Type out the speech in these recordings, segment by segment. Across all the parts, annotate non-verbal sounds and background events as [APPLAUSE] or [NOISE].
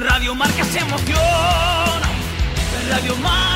Radio Marca se emociona. Radio.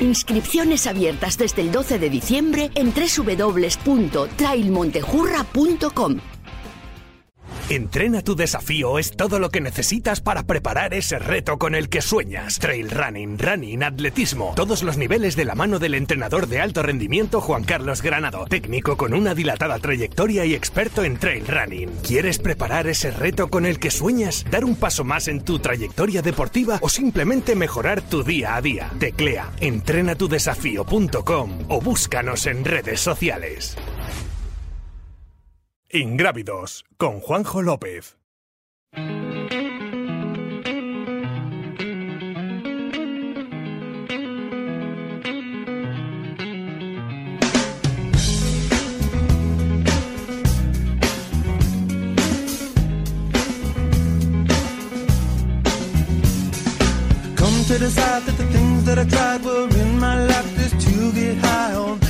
Inscripciones abiertas desde el 12 de diciembre en www.trailmontejurra.com. Entrena tu desafío es todo lo que necesitas para preparar ese reto con el que sueñas. Trail running, running, atletismo, todos los niveles de la mano del entrenador de alto rendimiento Juan Carlos Granado, técnico con una dilatada trayectoria y experto en trail running. ¿Quieres preparar ese reto con el que sueñas? ¿Dar un paso más en tu trayectoria deportiva o simplemente mejorar tu día a día? Teclea entrenatudesafío.com o búscanos en redes sociales. Ingrávidos con Juanjo López. To decide that the things that I tried were in my life just to get high on.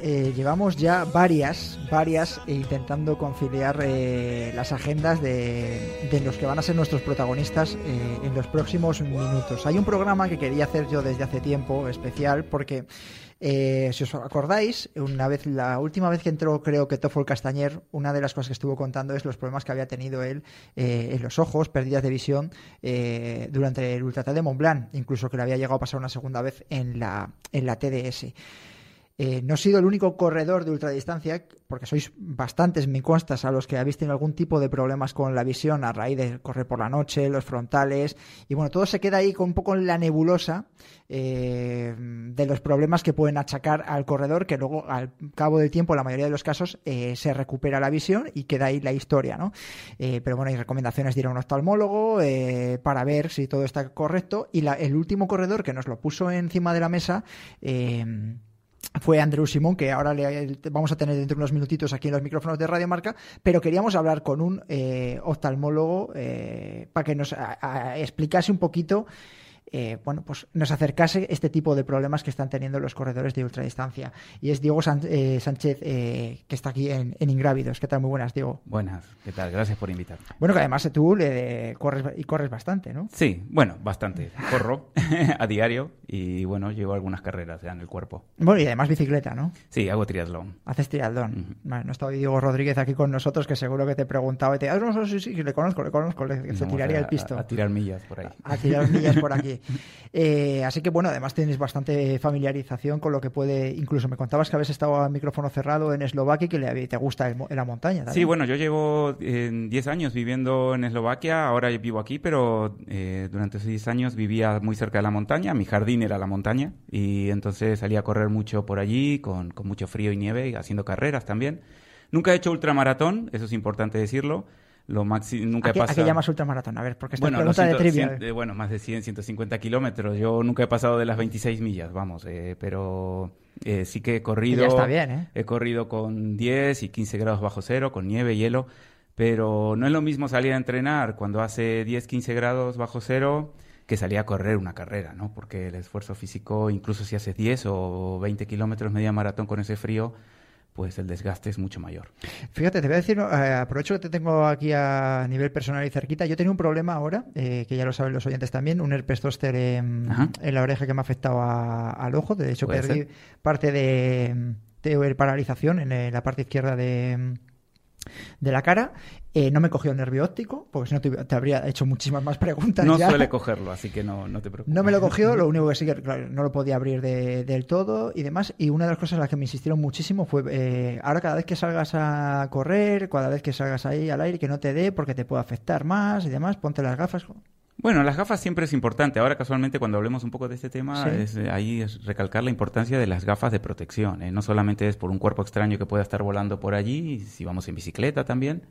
Eh, llevamos ya varias, varias eh, intentando conciliar eh, las agendas de, de los que van a ser nuestros protagonistas eh, en los próximos minutos. Hay un programa que quería hacer yo desde hace tiempo especial porque si os acordáis, una vez, la última vez que entró, creo que Toffol Castañer, una de las cosas que estuvo contando es los problemas que había tenido él en los ojos, pérdidas de visión durante el Ultratal de Mont Blanc, incluso que le había llegado a pasar una segunda vez en la, en la TDS. Eh, no he sido el único corredor de ultradistancia, porque sois bastantes, me constas, a los que habéis tenido algún tipo de problemas con la visión a raíz de correr por la noche, los frontales, y bueno, todo se queda ahí con un poco en la nebulosa eh, de los problemas que pueden achacar al corredor, que luego al cabo del tiempo, en la mayoría de los casos, eh, se recupera la visión y queda ahí la historia, ¿no? Eh, pero bueno, hay recomendaciones de ir a un oftalmólogo para ver si todo está correcto, y la- el último corredor que nos lo puso encima de la mesa, eh, fue Andrew Simón, que ahora le vamos a tener dentro de unos minutitos aquí en los micrófonos de Radio Marca, pero queríamos hablar con un eh, oftalmólogo eh, para que nos explicase un poquito, eh, bueno, pues nos acercase este tipo de problemas que están teniendo los corredores de ultradistancia. Y es Diego San- eh, Sánchez, eh, que está aquí en, en Ingrávidos. ¿Qué tal? Muy buenas, Diego. Buenas, ¿qué tal? Gracias por invitarme. Bueno, que además eh, tú le corres y corres bastante, ¿no? Sí, bueno, bastante. Corro [LAUGHS] a diario y bueno, llevo algunas carreras ya en el cuerpo. Bueno, y además bicicleta, ¿no? Sí, hago triatlón. Haces triatlón. Ujú. Vale, no está hoy Diego Rodríguez aquí con nosotros, que seguro que te preguntaba y te ah, no, no, sí, sí, le conozco, le conozco, le, se tiraría a- el pisto. A, a tirar millas por ahí. a tirar millas por aquí. [LAUGHS] Eh, así que bueno, además tienes bastante familiarización con lo que puede. Incluso me contabas que habías estado a micrófono cerrado en Eslovaquia y que le, te gusta el la montaña. también. Sí, bueno, yo llevo eh, 10 años viviendo en Eslovaquia, ahora vivo aquí, pero eh, durante esos 10 años vivía muy cerca de la montaña, mi jardín era la montaña, y entonces salía a correr mucho por allí, con mucho frío y nieve, y haciendo carreras también. Nunca he hecho ultramaratón, eso es importante decirlo, Lo máximo, nunca ¿A he qué, a pasado... qué llamas ultramaratón? A ver, porque esta Bueno, pregunta de ciento- trivia. cien- eh, bueno, más de 100, 150 kilómetros. Yo nunca he pasado de las 26 millas, vamos, eh, pero eh, sí que he corrido. ya está bien, ¿eh? He corrido con 10 y 15 grados bajo cero, con nieve, hielo, pero no es lo mismo salir a entrenar cuando hace 10, 15 grados bajo cero que salir a correr una carrera, ¿no? Porque el esfuerzo físico, incluso si haces 10 o 20 kilómetros media maratón con ese frío, pues el desgaste es mucho mayor. Fíjate, te voy a decir, eh, aprovecho que te tengo aquí a nivel personal y cerquita. Yo tenía un problema ahora, eh, que ya lo saben los oyentes también, un herpes zóster en, la oreja que me ha afectado a- al ojo. De hecho, perdí ser. parte de, de paralización en eh, la parte izquierda de, de la cara. Eh, no me cogió el nervio óptico, porque si no te, te habría hecho muchísimas más preguntas. No ya. suele cogerlo, así que no, no te preocupes. No me lo cogió, lo [LAUGHS] único que sí que claro, no lo podía abrir de- del todo y demás. Y una de las cosas a las que me insistieron muchísimo fue, eh, ahora cada vez que salgas a correr, cada vez que salgas ahí al aire, que no te dé porque te puede afectar más y demás, ponte las gafas. Bueno, las gafas siempre es importante. Ahora, casualmente, cuando hablemos un poco de este tema, Sí. es, eh, ahí es recalcar la importancia de las gafas de protección. ¿eh? No solamente es por un cuerpo extraño que pueda estar volando por allí, si vamos en bicicleta también,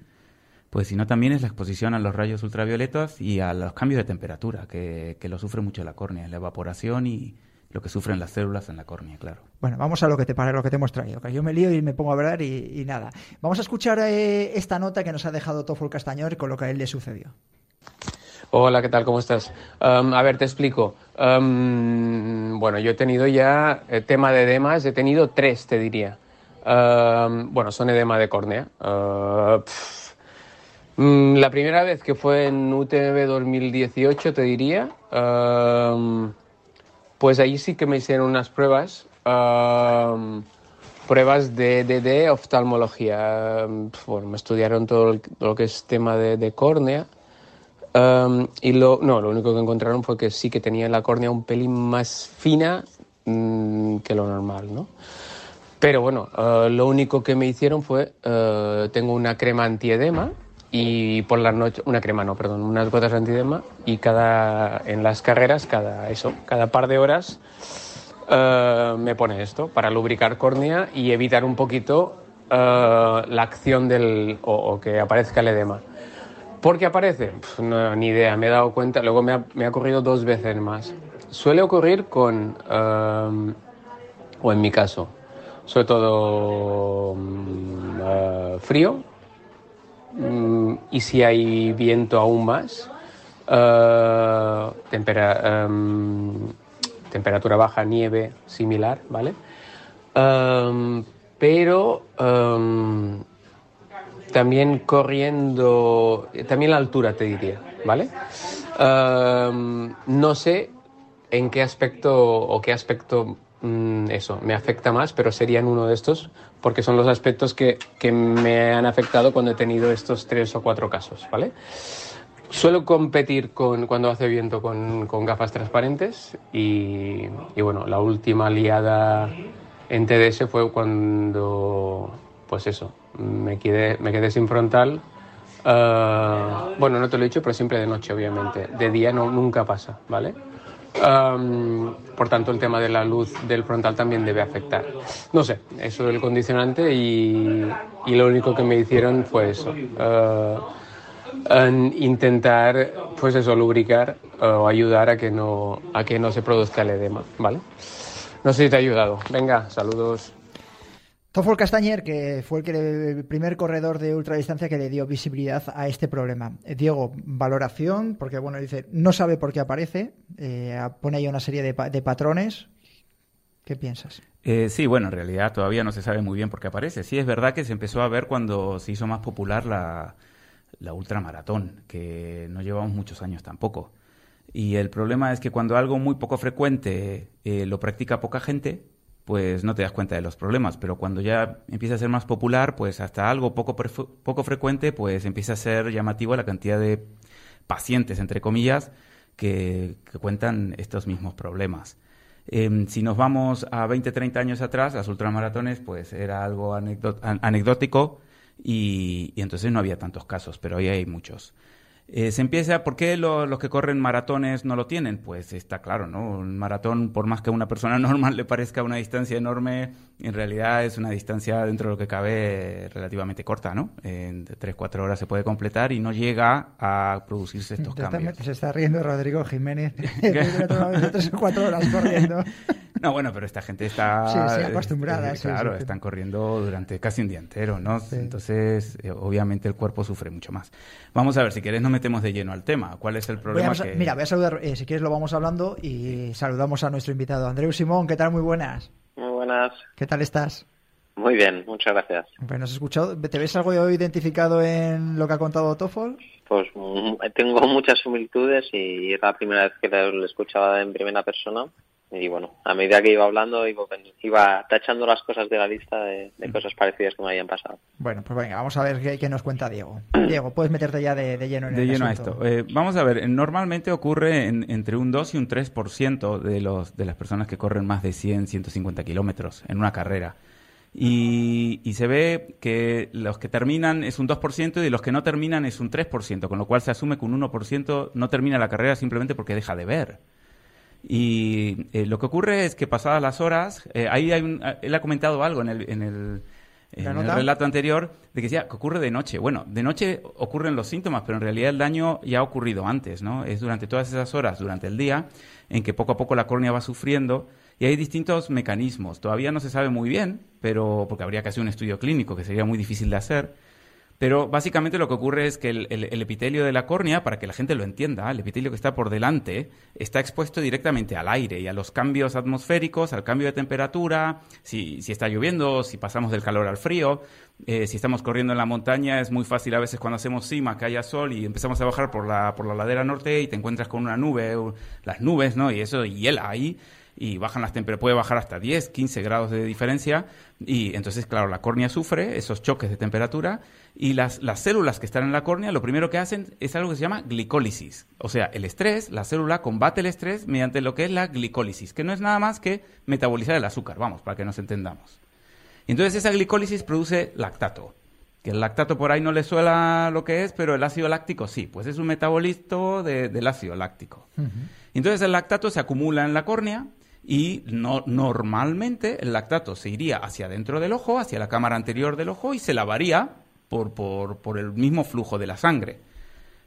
pues sino también es la exposición a los rayos ultravioletas y a los cambios de temperatura, que, que lo sufre mucho la córnea, la evaporación y lo que sufren las células en la córnea, claro. Bueno, vamos a lo que te para lo que te hemos traído, que yo me lío y me pongo a hablar y, y nada. Vamos a escuchar eh, esta nota que nos ha dejado Tofol Castañor con lo que a él le sucedió. Hola, ¿qué tal? ¿Cómo estás? Um, a ver, te explico. Um, bueno, yo he tenido ya eh, tema de edemas, he tenido tres, te diría. Um, bueno, son edema de córnea. Uh. Mm, la primera vez que fue en UTMB 2018, te diría, pues ahí sí que me hicieron unas pruebas, pruebas de, de, de oftalmología. Bueno, me estudiaron todo lo que es tema de, de córnea. Y lo, no, lo único que encontraron fue que sí que tenía la córnea un pelín más fina mm, que lo normal, ¿no? Pero bueno, eh, lo único que me hicieron fue, eh, tengo una crema antiedema y por la noche, una crema no, perdón, unas gotas antiedema y cada, en las carreras, cada, eso, cada par de horas eh, me pone esto para lubricar córnea y evitar un poquito eh, la acción del, o, que aparezca el edema. ¿Por qué aparece? No, ni idea, me he dado cuenta, luego me ha, me ha ocurrido dos veces más. Suele ocurrir con, eh, o en mi caso, sobre todo mm, frío, y si hay viento aún más, eh, em, temperatura baja, nieve, similar, ¿vale? Em, pero em, también corriendo, también la altura te diría, ¿vale? No sé en qué aspecto o qué aspecto mm, eso me afecta más, pero serían uno de estos, porque son los aspectos que, que me han afectado cuando he tenido estos tres o cuatro casos, ¿vale? Suelo competir con, cuando hace viento con, con gafas transparentes y, y bueno, la última liada en TDS fue cuando, pues eso, me quedé, me quedé sin frontal. Ah, bueno, no te lo he dicho, pero siempre de noche, obviamente. De día no, nunca pasa, ¿vale? Por tanto, el tema de la luz del frontal también debe afectar. No sé, eso del condicionante y, y lo único que me hicieron fue eso. en intentar, pues eso, lubricar eh, o ayudar a que, no, a que no se produzca el edema, ¿vale? No sé si te ha ayudado. Venga, saludos. Tofol Castañer, que fue el, primer corredor de ultradistancia que le dio visibilidad a este problema. Eh, Diego, valoración, porque bueno, dice, no sabe por qué aparece, eh, pone ahí una serie de, de patrones. ¿Qué piensas? Eh, sí, bueno, en realidad todavía no se sabe muy bien por qué aparece. Sí, es verdad que se empezó a ver cuando se hizo más popular la, ultramaratón, que no llevamos muchos años tampoco. Y el problema es que cuando algo muy poco frecuente lo practica poca gente, pues no te das cuenta de los problemas. Pero cuando ya empieza a ser más popular, pues hasta algo poco, poco frecuente, pues empieza a ser llamativo la cantidad de pacientes, entre comillas, que, cuentan estos mismos problemas. Em, si nos vamos a 20, 30 años atrás, las ultramaratones, pues era algo anecdótico y, y entonces no había tantos casos, pero hoy hay muchos. Eh, se empieza, ¿por qué lo- los que corren maratones no lo tienen? Pues está claro, ¿no? Un maratón, por más que a una persona [LAUGHS] normal le parezca una distancia enorme, en realidad es una distancia dentro de lo que cabe relativamente corta, ¿no? En 3-4 horas se puede completar y no llega a producirse estos cambios. Se está riendo Rodrigo Jiménez [LAUGHS] [LAUGHS] de tres o cuatro horas corriendo. [LAUGHS] No, bueno, pero esta gente está... Sí, sí, acostumbrada, eh, claro, sí. están corriendo durante casi un día entero, ¿no? Entonces, eh, obviamente el cuerpo sufre mucho más. Vamos a ver, si quieres nos metemos de lleno al tema. ¿Cuál es el Voy problema? a sa- que... Mira, voy a saludar, eh, si quieres lo vamos hablando y saludamos a nuestro invitado. Andreu Simón, ¿qué tal? Muy buenas. Muy buenas. ¿Qué tal estás? Muy bien, muchas gracias. ¿nos has escuchado? ¿Te ves algo identificado en lo que ha contado Toffol? Pues mm, tengo muchas similitudes y es la primera vez que lo escuchaba en primera persona. Y bueno, a medida que iba hablando, iba, iba tachando las cosas de la lista de, de cosas parecidas que me habían pasado. Bueno, pues venga, vamos a ver qué, qué nos cuenta Diego. [CLEARS THROAT] Diego, puedes meterte ya de, de lleno en de el lleno a esto. Eh, vamos a ver, normalmente ocurre en- entre un 2 y un 3% de, los, de las personas que corren más de 100, 150 kilómetros en una carrera. Y, y se ve que los que terminan es un 2% y los que no terminan es un 3%, con lo cual se asume que un 1% no termina la carrera simplemente porque deja de ver. Y eh, lo que ocurre es que pasadas las horas, eh, ahí hay un, él ha comentado algo en el, en el, relato anterior de que decía que ocurre de noche. Bueno, de noche ocurren los síntomas, pero en realidad el daño ya ha ocurrido antes, ¿no? Es durante todas esas horas, durante el día, en que poco a poco la córnea va sufriendo y hay distintos mecanismos. Todavía no se sabe muy bien, pero porque habría que hacer un estudio clínico que sería muy difícil de hacer. Pero básicamente lo que ocurre es que el, el- el epitelio de la córnea, para que la gente lo entienda, el epitelio que está por delante, está expuesto directamente al aire y a los cambios atmosféricos, al cambio de temperatura, si, está lloviendo, si pasamos del calor al frío, eh, si estamos corriendo en la montaña, es muy fácil a veces cuando hacemos cima que haya sol y empezamos a bajar por la, por la ladera norte y te encuentras con una nube, las nubes, ¿no? Y eso hiela ahí y bajan las temperaturas, puede bajar hasta 10, 15 grados de diferencia y entonces, claro, la córnea sufre esos choques de temperatura y las, las células que están en la córnea lo primero que hacen es algo que se llama glicólisis. O sea, el estrés, la célula combate el estrés mediante lo que es la glicólisis, que no es nada más que metabolizar el azúcar, vamos, para que nos entendamos. Entonces esa glicólisis produce lactato. Que el lactato por ahí no le suela lo que es, pero el ácido láctico sí, pues es un metabolito de- del ácido láctico. Entonces el lactato se acumula en la córnea y no, normalmente el lactato se iría hacia dentro del ojo, hacia la cámara anterior del ojo y se lavaría por, por, por el mismo flujo de la sangre.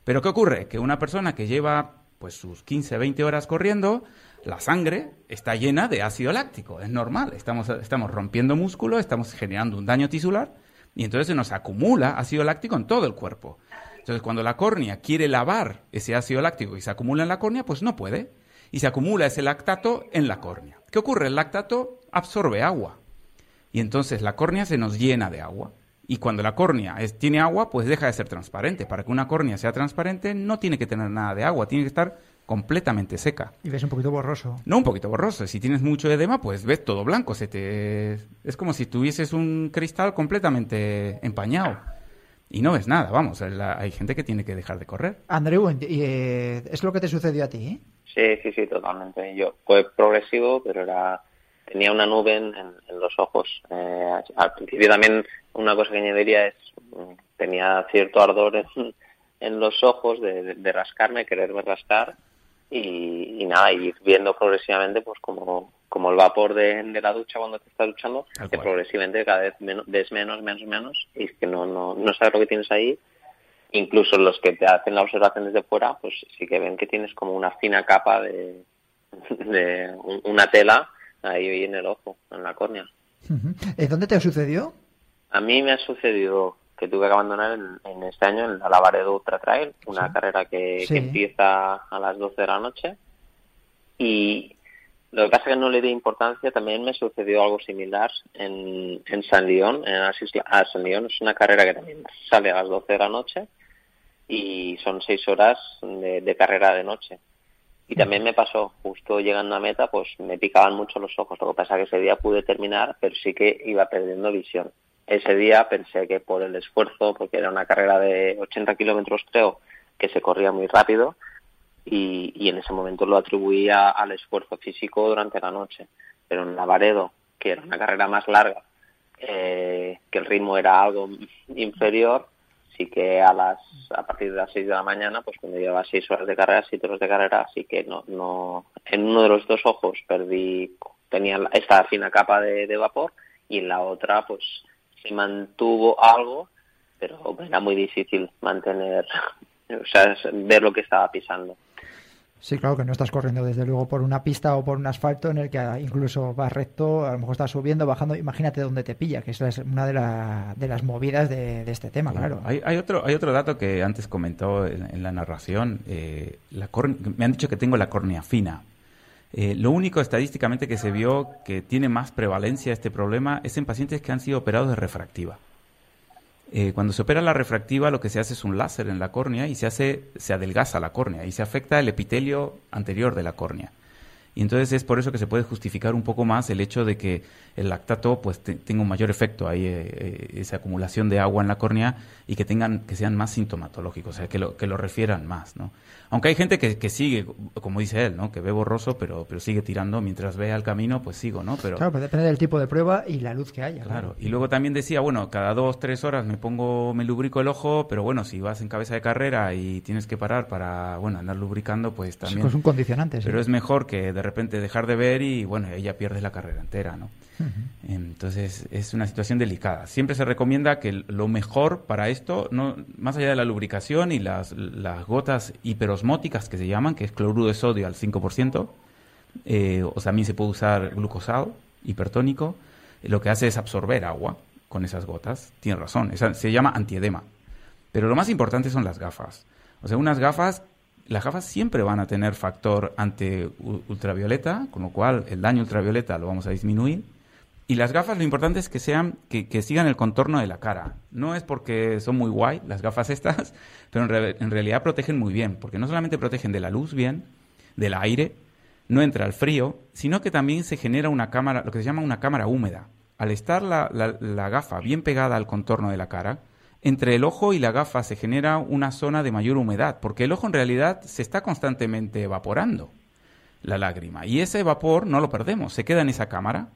Pero ¿qué ocurre? Que una persona que lleva pues sus 15, 20 horas corriendo, la sangre está llena de ácido láctico, es normal, estamos, estamos rompiendo músculo, estamos generando un daño tisular y entonces se nos acumula ácido láctico en todo el cuerpo. Entonces cuando la córnea quiere lavar ese ácido láctico y se acumula en la córnea, pues no puede. Y se acumula ese lactato en la córnea. ¿Qué ocurre? El lactato absorbe agua. Y entonces la córnea se nos llena de agua. Y cuando la córnea es- tiene agua, pues deja de ser transparente. Para que una córnea sea transparente no tiene que tener nada de agua, tiene que estar completamente seca. Y ves un poquito borroso. No un poquito borroso. Si tienes mucho edema, pues ves todo blanco. Se te... Es como si tuvieses un cristal completamente empañado. Y no ves nada, vamos. la- Hay gente que tiene que dejar de correr. Andreu, eh, es lo que te sucedió a ti, ¿eh? Sí, sí, sí, totalmente. Yo fue progresivo, pero era tenía una nube en, en- en los ojos. Eh, al principio también una cosa que añadiría es mm, tenía cierto ardor en, [LAUGHS] en los ojos de, de- rascarme, quererme rascar y, y nada, ir viendo progresivamente pues como, como el vapor de, de la ducha cuando te estás duchando, que cual. progresivamente cada vez menos, ves menos, menos, menos y es que no, no, no sabes lo que tienes ahí incluso los que te hacen la observación desde fuera, pues sí que ven que tienes como una fina capa de, [LAUGHS] de un- una tela ahí en el ojo, en la córnea. Eh, ¿Dónde te sucedió? A mí me ha sucedido que tuve que abandonar en, en este año en la Lavaredo Ultra Trail, una Sí. carrera que, Sí. que empieza a las 12 de la noche. Y lo que pasa es que no le di importancia, también me sucedió algo similar en, en San León, en las islas, ah, San León es una carrera que también sale a las 12 de la noche y son seis horas de, de carrera de noche. Y también me pasó, justo llegando a meta, pues me picaban mucho los ojos. Lo que pasa es que ese día pude terminar, pero sí que iba perdiendo visión. Ese día pensé que por el esfuerzo, porque era una carrera de 80 kilómetros creo, que se corría muy rápido, y, y en ese momento lo atribuía al esfuerzo físico durante la noche. Pero en Lavaredo, que era una carrera más larga, eh, que el ritmo era algo inferior, sí que a las a partir de las 6 de la mañana, pues cuando llevaba 6 horas de carrera, 7 horas de carrera, sí que no, no en uno de los dos ojos perdí, tenía esta fina capa de vapor y en la otra pues se mantuvo algo, pero era muy difícil mantener, [LAUGHS] o sea, ver lo que estaba pisando. Sí, claro que no estás corriendo desde luego por una pista o por un asfalto en el que incluso vas recto, a lo mejor estás subiendo, bajando, imagínate dónde te pilla, que esa es una de, la, de las movidas de, este tema, claro. Hay, hay, otro, hay otro dato que antes comentó en, la narración, eh, la me han dicho que tengo la córnea fina. Eh, lo único estadísticamente que se vio que tiene más prevalencia este problema es en pacientes que han sido operados de refractiva. Eh, cuando se opera la refractiva, lo que se hace es un láser en la córnea y se hace, se adelgaza la córnea y se afecta el epitelio anterior de la córnea. Y entonces es por eso que se puede justificar un poco más el hecho de que el lactato pues tenga un mayor efecto ahí, eh, esa acumulación de agua en la córnea y que tengan, que sean más sintomatológicos, o sea, que lo, que lo refieran más, ¿no? Aunque hay gente que, que sigue, como dice él, ¿no? Que ve borroso, pero, pero sigue tirando mientras ve al camino, pues sigo, ¿no? Pero, claro, pues depende del tipo de prueba y la luz que haya. Claro. Y luego también decía, bueno, cada dos, tres horas me pongo, me lubrico el ojo, pero bueno, si vas en cabeza de carrera y tienes que parar para, bueno, andar lubricando, pues también. es pues un condicionante, Pero es mejor que de repente dejar de ver y, bueno, ella pierdes la carrera entera, ¿no? Entonces es una situación delicada. Siempre se recomienda que lo mejor para esto, no, más allá de la lubricación y las, las gotas hiperosmóticas que se llaman, que es cloruro de sodio al 5%, eh, o también se puede usar glucosado hipertónico, lo que hace es absorber agua con esas gotas. Tiene razón, se llama antiedema. Pero lo más importante son las gafas. O sea, unas gafas las gafas siempre van a tener factor ante ultravioleta, con lo cual el daño ultravioleta lo vamos a disminuir. Y las gafas lo importante es que sean, que, sigan el contorno de la cara. No es porque son muy guay las gafas estas, [LAUGHS] pero en, realidad protegen muy bien, porque no solamente protegen de la luz bien, del aire, no entra el frío, sino que también se genera una cámara, lo que se llama una cámara húmeda. Al estar la, la gafa bien pegada al contorno de la cara, entre el ojo y la gafa se genera una zona de mayor humedad, porque el ojo en realidad se está constantemente evaporando la lágrima. Y ese vapor no lo perdemos, se queda en esa cámara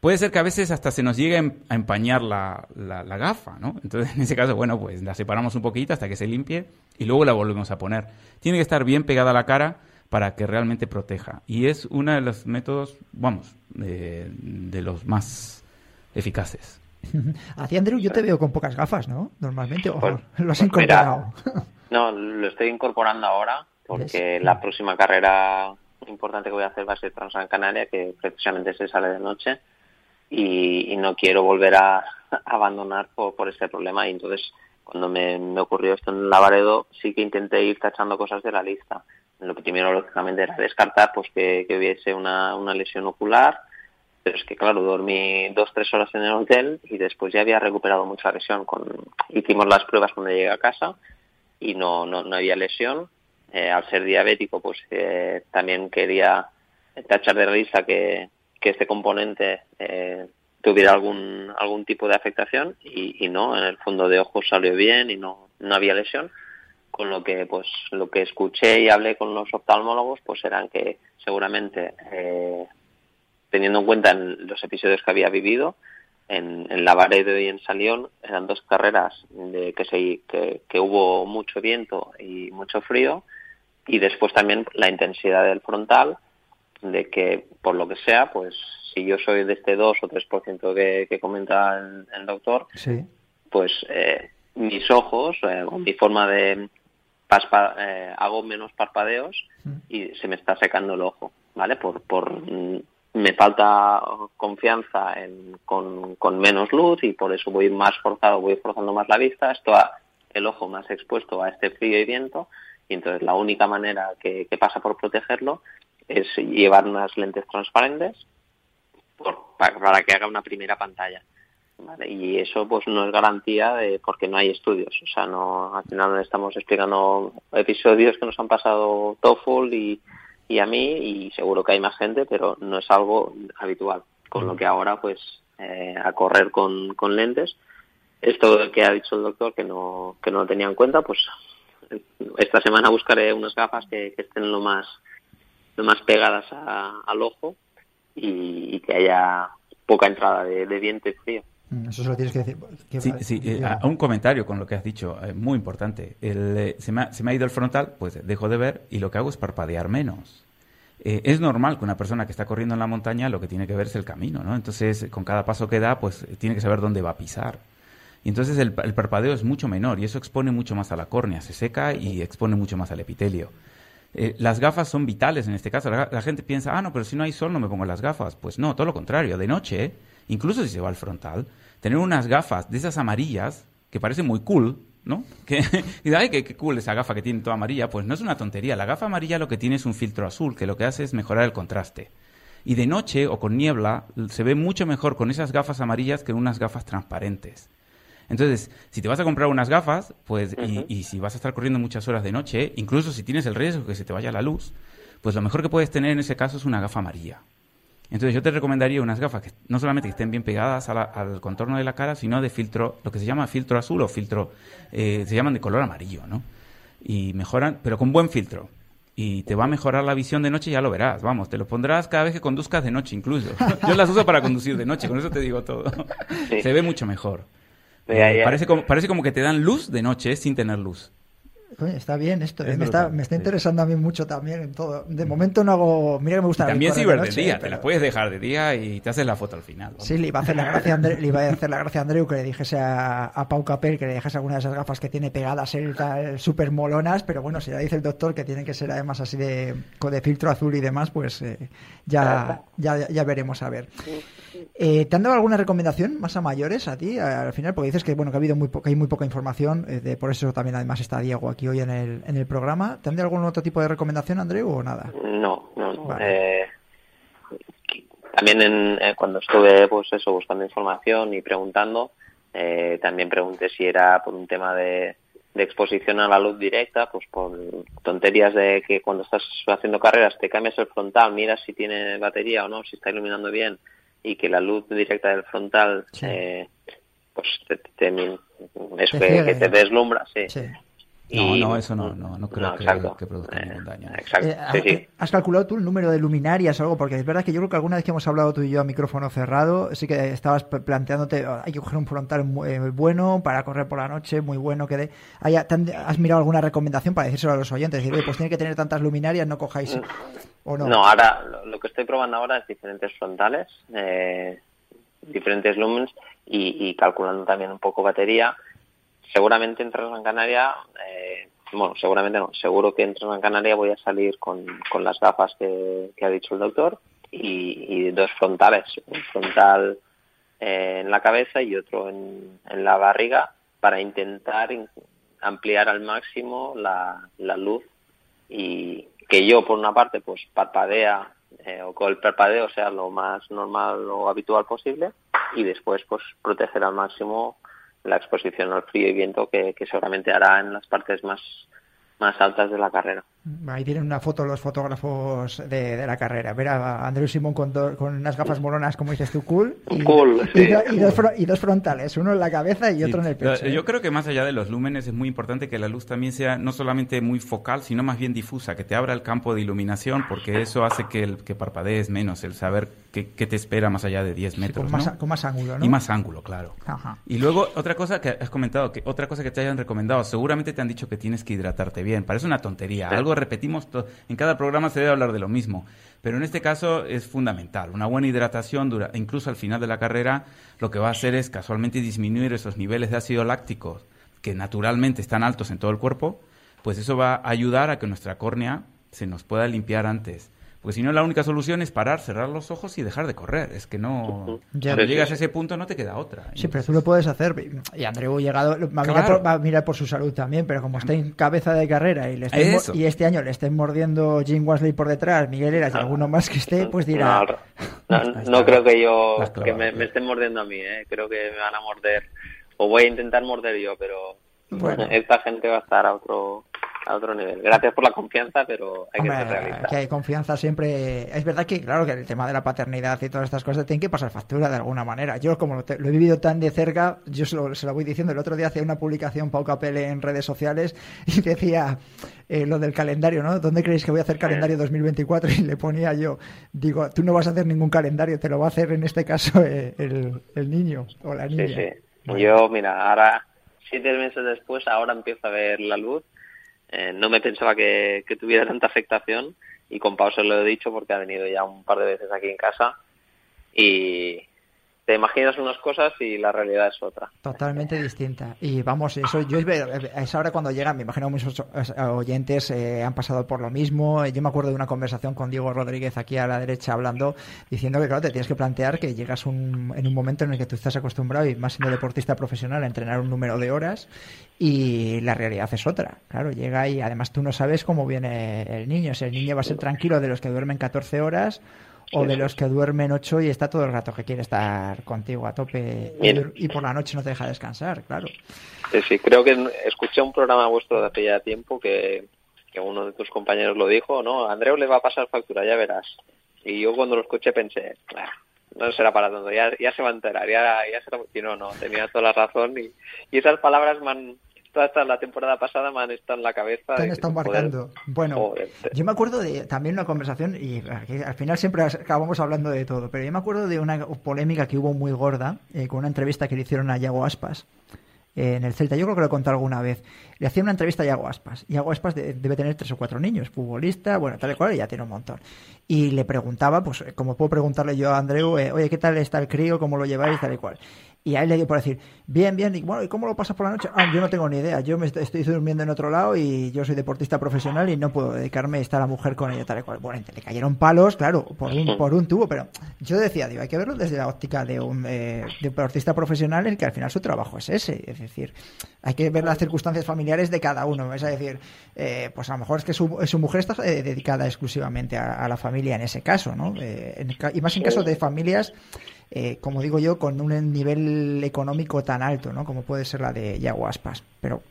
puede ser que a veces hasta se nos llegue a empañar la, la, gafa, ¿no? Entonces, en ese caso, bueno, pues la separamos un poquito hasta que se limpie y luego la volvemos a poner. Tiene que estar bien pegada a la cara para que realmente proteja. Y es uno de los métodos, vamos, de, los más eficaces. [LAUGHS] A ti, Andrew, yo te veo con pocas gafas, ¿no? Normalmente, ¿o pues, lo has incorporado? [LAUGHS] no, lo estoy incorporando ahora porque la próxima carrera importante que voy a hacer va a ser Transgran Canaria, que precisamente se sale de noche y, no quiero volver a, abandonar por, por, este problema. Y entonces, cuando me, ocurrió esto en Lavaredo, sí que intenté ir tachando cosas de la lista. Lo que primero, lógicamente, era descartar pues que, hubiese una, una lesión ocular, pero es que, claro, dormí dos, tres horas en el hotel y después ya había recuperado mucha lesión. Con, hicimos las pruebas cuando llegué a casa y no, no, no había lesión. Eh, al ser diabético, pues eh, también quería tachar de lista que, que este componente eh, tuviera algún algún tipo de afectación y, no en el fondo de ojos salió bien y no no había lesión con lo que pues lo que escuché y hablé con los oftalmólogos pues eran que seguramente eh, teniendo en cuenta los episodios que había vivido en, en Lavaredo y en Salión eran dos carreras de que se que, que hubo mucho viento y mucho frío y después también la intensidad del frontal de que por lo que sea, pues si yo soy de este 2 o 3% que, que comenta el, doctor, pues eh, mis ojos eh, o mi forma de eh, hago menos parpadeos mm. y se me está secando el ojo, ¿vale? Por, por mm, me falta confianza en, con, con, menos luz y por eso voy más forzado, voy forzando más la vista, esto el ojo más expuesto a este frío y viento y entonces la única manera que pasa por protegerlo es llevar unas lentes transparentes para, que haga una primera pantalla. Y eso pues no es garantía de porque no hay estudios. O sea, no al final estamos explicando episodios que nos han pasado TOEFL y, y a mí y seguro que hay más gente, pero no es algo habitual. Con lo que ahora pues eh, a correr con, con lentes. Esto que ha dicho el doctor que no, que no lo tenía en cuenta, pues esta semana buscaré unas gafas que estén lo más lo más pegadas al ojo y, que haya poca entrada de, viento y frío. Mm, Eso se lo tienes que decir. que- Sí, sí, eh, a- un comentario con lo que has dicho, eh, muy importante. El, eh, se, me ha, se me ha ido el frontal, pues dejo de ver y lo que hago es parpadear menos. Eh, es normal que una persona que está corriendo en la montaña lo que tiene que ver es el camino, ¿no? Entonces, con cada paso que da, pues tiene que saber dónde va a pisar. Y entonces el, el parpadeo es mucho menor y eso expone mucho más a la córnea, se seca y expone mucho más al epitelio. Eh, las gafas son vitales en este caso. La, la gente piensa, ah, no, pero si no hay sol no me pongo las gafas. Pues no, todo lo contrario. De noche, incluso si se va al frontal, tener unas gafas de esas amarillas, que parecen muy cool, ¿no? [LAUGHS] Que, ay, qué, qué cool esa gafa que tiene toda amarilla. Pues no es una tontería. La gafa amarilla lo que tiene es un filtro azul, que lo que hace es mejorar el contraste. Y de noche o con niebla se ve mucho mejor con esas gafas amarillas que unas gafas transparentes. Entonces, si te vas a comprar unas gafas, pues, y, y si vas a estar corriendo muchas horas de noche, incluso si tienes el riesgo que se te vaya la luz, pues lo mejor que puedes tener en ese caso es una gafa amarilla. Entonces yo te recomendaría unas gafas que no solamente que estén bien pegadas a la- al contorno de la cara, sino de filtro, lo que se llama filtro azul o filtro, eh, se llaman de color amarillo, ¿no? Y mejoran, pero con buen filtro. Y te va a mejorar la visión de noche, ya lo verás, vamos, te lo pondrás cada vez que conduzcas de noche incluso. Yo las uso para conducir de noche, con eso te digo todo. Sí. Se ve mucho mejor. Eh. Parece, como, parece como que te dan luz de noche sin tener luz. Está bien esto, Es eh, me, está, me está interesando a mí mucho también en todo. De momento no hago. Mira que me gusta la También sirve de día, te la puedes dejar de día y te haces la foto al final. Sí, le iba a hacer la gracia a Andreu, le iba a hacer la gracia a Andreu que le dijese a, a Pau Capel que le dejase alguna de esas gafas que tiene pegadas él súper molonas, pero bueno, si ya dice el doctor que tienen que ser además así de, con de filtro azul y demás, pues eh, ya, ya, ya veremos a ver. Eh, ¿Te han dado alguna recomendación más a mayores a ti al final? Porque dices que bueno que ha habido muy poca, hay muy poca información, eh, de, por eso también además está Diego aquí hoy en el, en el programa. ¿Te han dado algún otro tipo de recomendación, Andreu, o nada? No, no, no. Vale. Eh, también en, eh, cuando estuve pues eso buscando información y preguntando, eh, también pregunté si era por un tema de, de exposición a la luz directa, pues por tonterías de que cuando estás haciendo carreras te cambias el frontal, miras si tiene batería o no, si está iluminando bien y que la luz directa del frontal Sí. eh, pues te, te- te- Te eso que, que te deslumbra, sí. Sí. No, Y- no, eso no, no, no creo que, produzca Eh, ningún daño. Exacto, Eh, sí, ¿ha- sí. ¿Has calculado tú el número de luminarias o algo? Porque es verdad que yo creo que alguna vez que hemos hablado tú y yo a micrófono cerrado, sí que estabas planteándote, "Oh, hay que coger un frontal muy eh, bueno para correr por la noche, muy bueno que dé. ¿Has mirado alguna recomendación para decírselo a los oyentes? Decir, "Oye, pues tiene que tener tantas luminarias, no cojáis. ¿O no? No, ahora lo, lo que estoy probando ahora es diferentes frontales, eh, diferentes lumens y, y calculando también un poco batería. Seguramente en Transgran Canaria, eh, bueno, seguramente no, seguro que en Canaria voy a salir con, con las gafas que, ha dicho el doctor y, dos frontales, un frontal eh, en la cabeza y otro en, en la barriga para intentar in- ampliar al máximo la, la luz y que yo por una parte pues parpadea eh, o con el parpadeo sea lo más normal o habitual posible y después pues proteger al máximo la exposición al frío y viento que, seguramente hará en las partes más más altas de la carrera. Ahí tienen una foto los fotógrafos de, de la carrera. Ver a Andreu Simón con, do- con unas gafas molonas, como dices tú, cool. Y, Cool, y sí. do- y dos, fro- y dos frontales, uno en la cabeza y Sí, otro en el pecho. ¿eh? Yo creo que más allá de los lúmenes es muy importante que la luz también sea no solamente muy focal, sino más bien difusa, que te abra el campo de iluminación, porque eso hace que, el, que parpadees menos, el saber qué, qué te espera más allá de 10 Sí, metros. con, más, ¿no? con más ángulo, ¿no? Y más ángulo, claro. Ajá. Y luego, otra cosa que has comentado, que otra cosa que te hayan recomendado, seguramente te han dicho que tienes que hidratarte bien. Parece una tontería. Algo repetimos, en cada programa se debe hablar de lo mismo. Pero en este caso es fundamental. Una buena hidratación, dura, incluso al final de la carrera, lo que va a hacer es casualmente disminuir esos niveles de ácido láctico que naturalmente están altos en todo el cuerpo, pues eso va a ayudar a que nuestra córnea se nos pueda limpiar antes. Porque si no, la única solución es parar, cerrar los ojos y dejar de correr. Es que no... Ya. Cuando Sí, llegas a ese punto no te queda otra. Sí, pero tú lo puedes hacer. Y Andreu llegado, va a, mirar Claro. por, va a mirar por su salud también, pero como está en cabeza de carrera y, le estén y este año le estén mordiendo Jim Wesley por detrás, Miguel Eras y alguno más que esté, pues dirá. No, [LAUGHS] creo que yo que me, me estén mordiendo a mí, ¿eh? creo que me van a morder o voy a intentar morder yo, pero Bueno. [LAUGHS] esta gente va a estar a otro a otro nivel. Gracias por la confianza, pero hay que ser Hombre, realista. que hay confianza siempre. Es verdad que, claro, que el tema de la paternidad y todas estas cosas tienen que pasar factura de alguna manera. Yo, como lo, te- lo he vivido tan de cerca, yo se lo, se lo voy diciendo. El otro día hacía una publicación Pau Capelle en redes sociales [LAUGHS] y decía eh, lo del calendario, ¿no? ¿Dónde creéis que voy a hacer calendario 2024? Y le ponía yo, digo, tú no vas a hacer ningún calendario, te lo va a hacer en este caso eh, el, el niño o la niña. Sí, sí. Yo, mira, ahora, siete meses después, ahora empiezo a ver la luz. Eh, no me pensaba que, tuviera [LAUGHS] tanta afectación y con Pau se lo he dicho porque ha venido ya un par de veces aquí en casa y te imaginas unas cosas y la realidad es otra. Totalmente distinta. Y vamos, eso yo es ver- a esa hora cuando llegan, me imagino muchos oyentes eh, han pasado por lo mismo. Yo me acuerdo de una conversación con Diego Rodríguez aquí a la derecha hablando, diciendo que claro, te tienes que plantear que llegas un- en un momento en el que tú estás acostumbrado y más siendo deportista profesional a entrenar un número de horas y la realidad es otra. Claro, llega y además tú no sabes cómo viene el niño. Si el niño va a ser tranquilo de los que duermen 14 horas o de los que duermen 8 y está todo el rato que quiere estar contigo a tope y, Bien. y por la noche no te deja descansar, claro. Sí, sí, creo que escuché un programa vuestro de hace ya tiempo que, que uno de tus compañeros lo dijo, ¿no? A Andreu le va a pasar factura, ya verás. Y yo cuando lo escuché pensé, "Ah, no será para tanto, ya, ya se va a enterar, ya, ya será... Y no, no, tenía toda la razón y, y esas palabras me han, toda esta, la temporada pasada me han estado en la cabeza. Te han estado marcando. Bueno, joder, yo me acuerdo de también una conversación, y al final siempre acabamos hablando de todo, pero yo me acuerdo de una polémica que hubo muy gorda eh, con una entrevista que le hicieron a Yago Aspas eh, en el Celta. Yo creo que lo he contado alguna vez. Le hacían una entrevista a Yago Aspas. Yago Aspas de- debe tener tres o cuatro niños, futbolista, bueno, tal y cual, y ya tiene un montón. Y le preguntaba, pues como puedo preguntarle yo a Andreu, eh, oye, ¿qué tal está el crío? ¿Cómo lo lleváis? Tal y cual. Y a él le dio por decir, bien, bien, y bueno, ¿y cómo lo pasas por la noche? Ah, yo no tengo ni idea, yo me est- estoy durmiendo en otro lado y yo soy deportista profesional y no puedo dedicarme a estar a mujer con ella tal y cual. Bueno, le cayeron palos, claro, por un, por un tubo, pero yo decía, digo, hay que verlo desde la óptica de un eh, de deportista profesional en que al final su trabajo es ese, es decir, hay que ver las circunstancias familiares de cada uno, es decir, eh, pues a lo mejor es que su, su mujer está eh, dedicada exclusivamente a, a la familia en ese caso, ¿no? Eh, en y más en casos de familias eh, como digo yo, con un nivel económico tan alto, ¿no? Como puede ser la de Yago Aspas. Pero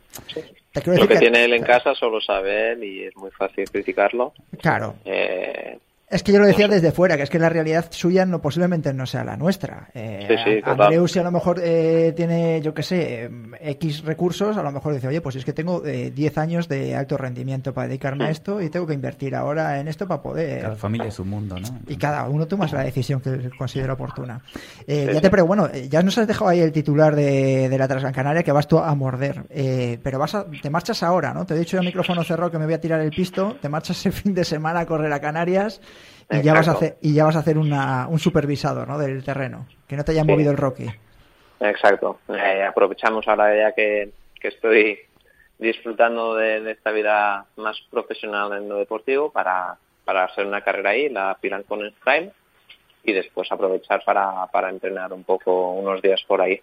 te quiero Lo que tiene él en casa solo sabe él y es muy fácil criticarlo. Claro, Eh, es que yo lo decía desde fuera, que es que la realidad suya no posiblemente no sea la nuestra. Eh, Sí. Andreu, si a lo mejor eh, tiene, yo qué sé, em, X recursos, a lo mejor dice, oye, pues es que tengo eh, 10 años de alto rendimiento para dedicarme a esto y tengo que invertir ahora en esto para poder... Cada familia es un mundo, ¿no? Y cada uno toma la decisión que considera oportuna. Eh, Sí, ya sí. te pero bueno, eh, ya nos has dejado ahí el titular de, de la Transgran Canaria que vas tú a morder. Eh, pero vas a, te marchas ahora, ¿no? Te he dicho yo a micrófono cerrado que me voy a tirar el pisto. Te marchas el fin de semana a correr a Canarias y ya vas a hacer y ya vas a hacer una, un supervisador, ¿no? Del terreno. Que no te haya Sí. movido el Rocky. Exacto. Eh, aprovechamos ahora ya que, que estoy disfrutando de, de esta vida más profesional en lo deportivo para, para hacer una carrera ahí, la Pilan con Prime, y después aprovechar para, para entrenar un poco unos días por ahí.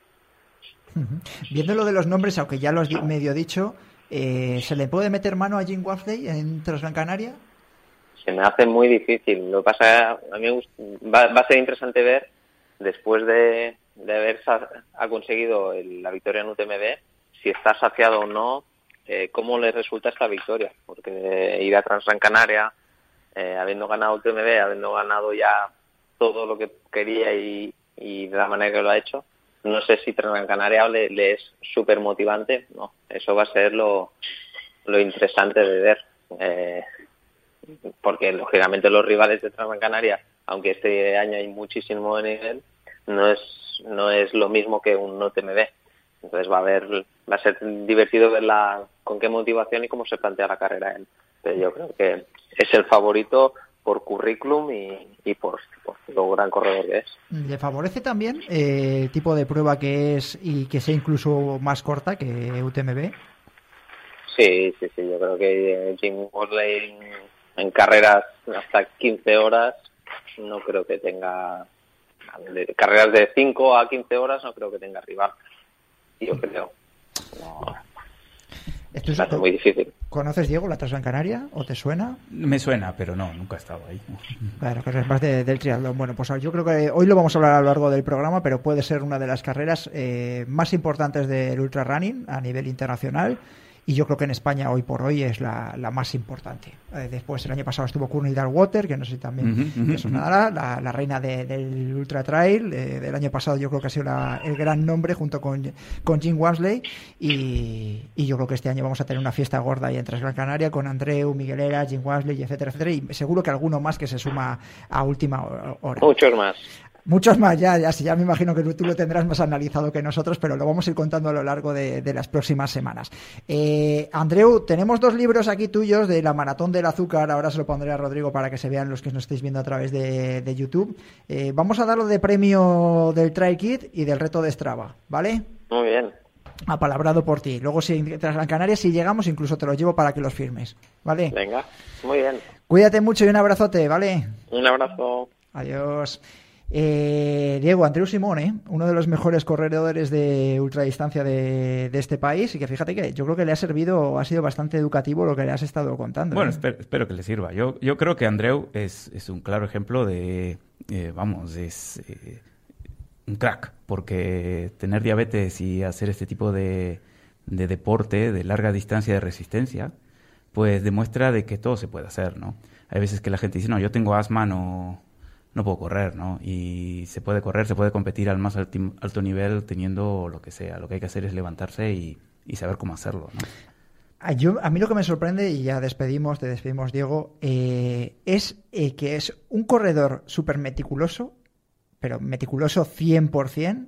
Viendo lo de los nombres, aunque ya lo has di- medio dicho, eh, ¿se le puede meter mano a Jim Wafley en Transgran Canaria? Se me hace muy difícil. Lo pasa, a mí va, va a ser interesante ver, después de, de haber ha conseguido el- la victoria en UTMB, si está saciado o no, eh, cómo le resulta esta victoria. Porque ir a Transgran Canaria, eh, habiendo ganado UTMB, habiendo ganado ya todo lo que quería y, y de la manera que lo ha hecho, no sé si Transgran Canaria le, le es súper motivante. No, eso va a ser lo, lo interesante de ver. Eh, porque lógicamente los rivales de Transgran Canaria, aunque este año hay muchísimo nivel, no es no es lo mismo que un UTMB. Entonces va a haber va a ser divertido ver la, con qué motivación y cómo se plantea la carrera él. Pero yo creo que es el favorito por currículum y, y por, por lo gran corredor que es. ¿Le favorece también eh, el tipo de prueba que es y que sea incluso más corta que UTMB? Sí, sí, sí. Yo creo que Jim Worley en, carreras hasta 15 horas no creo que tenga carreras de 5 a 15 horas no creo que tenga rival. Yo creo. No, Esto es- muy difícil. ¿Conoces, Diego, la Transgran Canaria? ¿O te suena? Me suena, pero no, nunca he estado ahí. Claro, que es más de- del triatlón. Bueno, pues yo creo que hoy lo vamos a hablar a lo largo del programa, pero puede ser una de las carreras eh, más importantes del ultra running a nivel internacional y yo creo que en España hoy por hoy es la, la más importante. Eh, después el año pasado estuvo Courtney Darwater, que no sé si también Ujú, ujú, te sonará, la, la reina de- del Ultra Trail eh, del año pasado yo creo que ha sido la- el gran nombre junto con, con Jim Wansley y, y yo creo que este año vamos a tener una fiesta gorda ahí en Transgran Canaria con Andreu, Miguelera, Jim Wansley, etcétera, etcétera y seguro que alguno más que se suma a última hora. Muchos más. Muchos más, ya, ya, sí, ya me imagino que tú lo tendrás más analizado que nosotros, pero lo vamos a ir contando a lo largo de, de las próximas semanas. Eh, Andreu, tenemos dos libros aquí tuyos de la Maratón del Azúcar, ahora se lo pondré a Rodrigo para que se vean los que nos estáis viendo a través de, de YouTube. Eh, vamos a darlo de premio del Try Kit y del reto de Strava, ¿vale? Muy bien. Apalabrado por ti. Luego, si tras la Canarias, si llegamos, incluso te los llevo para que los firmes, ¿vale? Venga. Muy bien. Cuídate mucho y un abrazote, ¿vale? Un abrazo. Adiós. Eh, Diego, Andreu Simone, uno de los mejores corredores de ultradistancia de, de este país y que fíjate que yo creo que le ha servido, ha sido bastante educativo lo que le has estado contando. Bueno, ¿eh? espero, espero que le sirva. Yo, yo creo que Andreu es, es un claro ejemplo de, eh, vamos, es eh, un crack, porque tener diabetes y hacer este tipo de, de deporte de larga distancia de resistencia, pues demuestra de que todo se puede hacer, ¿no? Hay veces que la gente dice, no, yo tengo asma, no, no puedo correr, ¿no? Y se puede correr, se puede competir al más alto nivel teniendo lo que sea. Lo que hay que hacer es levantarse y, y saber cómo hacerlo, ¿no? A, yo- a mí lo que me sorprende, y ya despedimos, te despedimos, Diego, eh, es eh, que es un corredor súper meticuloso, pero meticuloso 100%,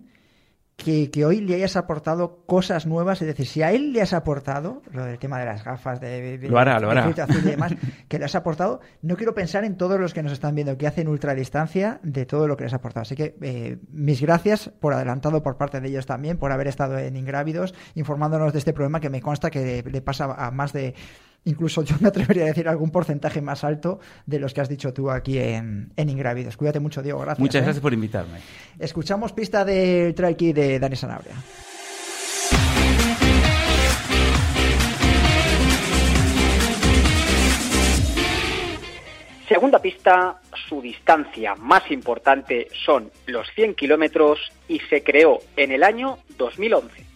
que, que hoy le hayas aportado cosas nuevas. Es decir, si a él le has aportado, lo del tema de las gafas, de, de- Lo hará, lo hará. azul y demás, [LAUGHS] que le has aportado, no quiero pensar en todos los que nos están viendo que hacen ultradistancia de todo lo que les ha aportado. Así que eh, mis gracias por adelantado por parte de ellos también, por haber estado en Ingrávidos, informándonos de este problema que me consta que le pasa a más de, incluso yo me atrevería a decir algún porcentaje más alto de los que has dicho tú aquí en, en Ingrávidos. Cuídate mucho, Diego. Gracias. Muchas ¿eh? gracias por invitarme. Escuchamos pista del Trike de Dani Sanabria. Segunda pista, su distancia más importante son los 100 kilómetros y se creó en el año 2011.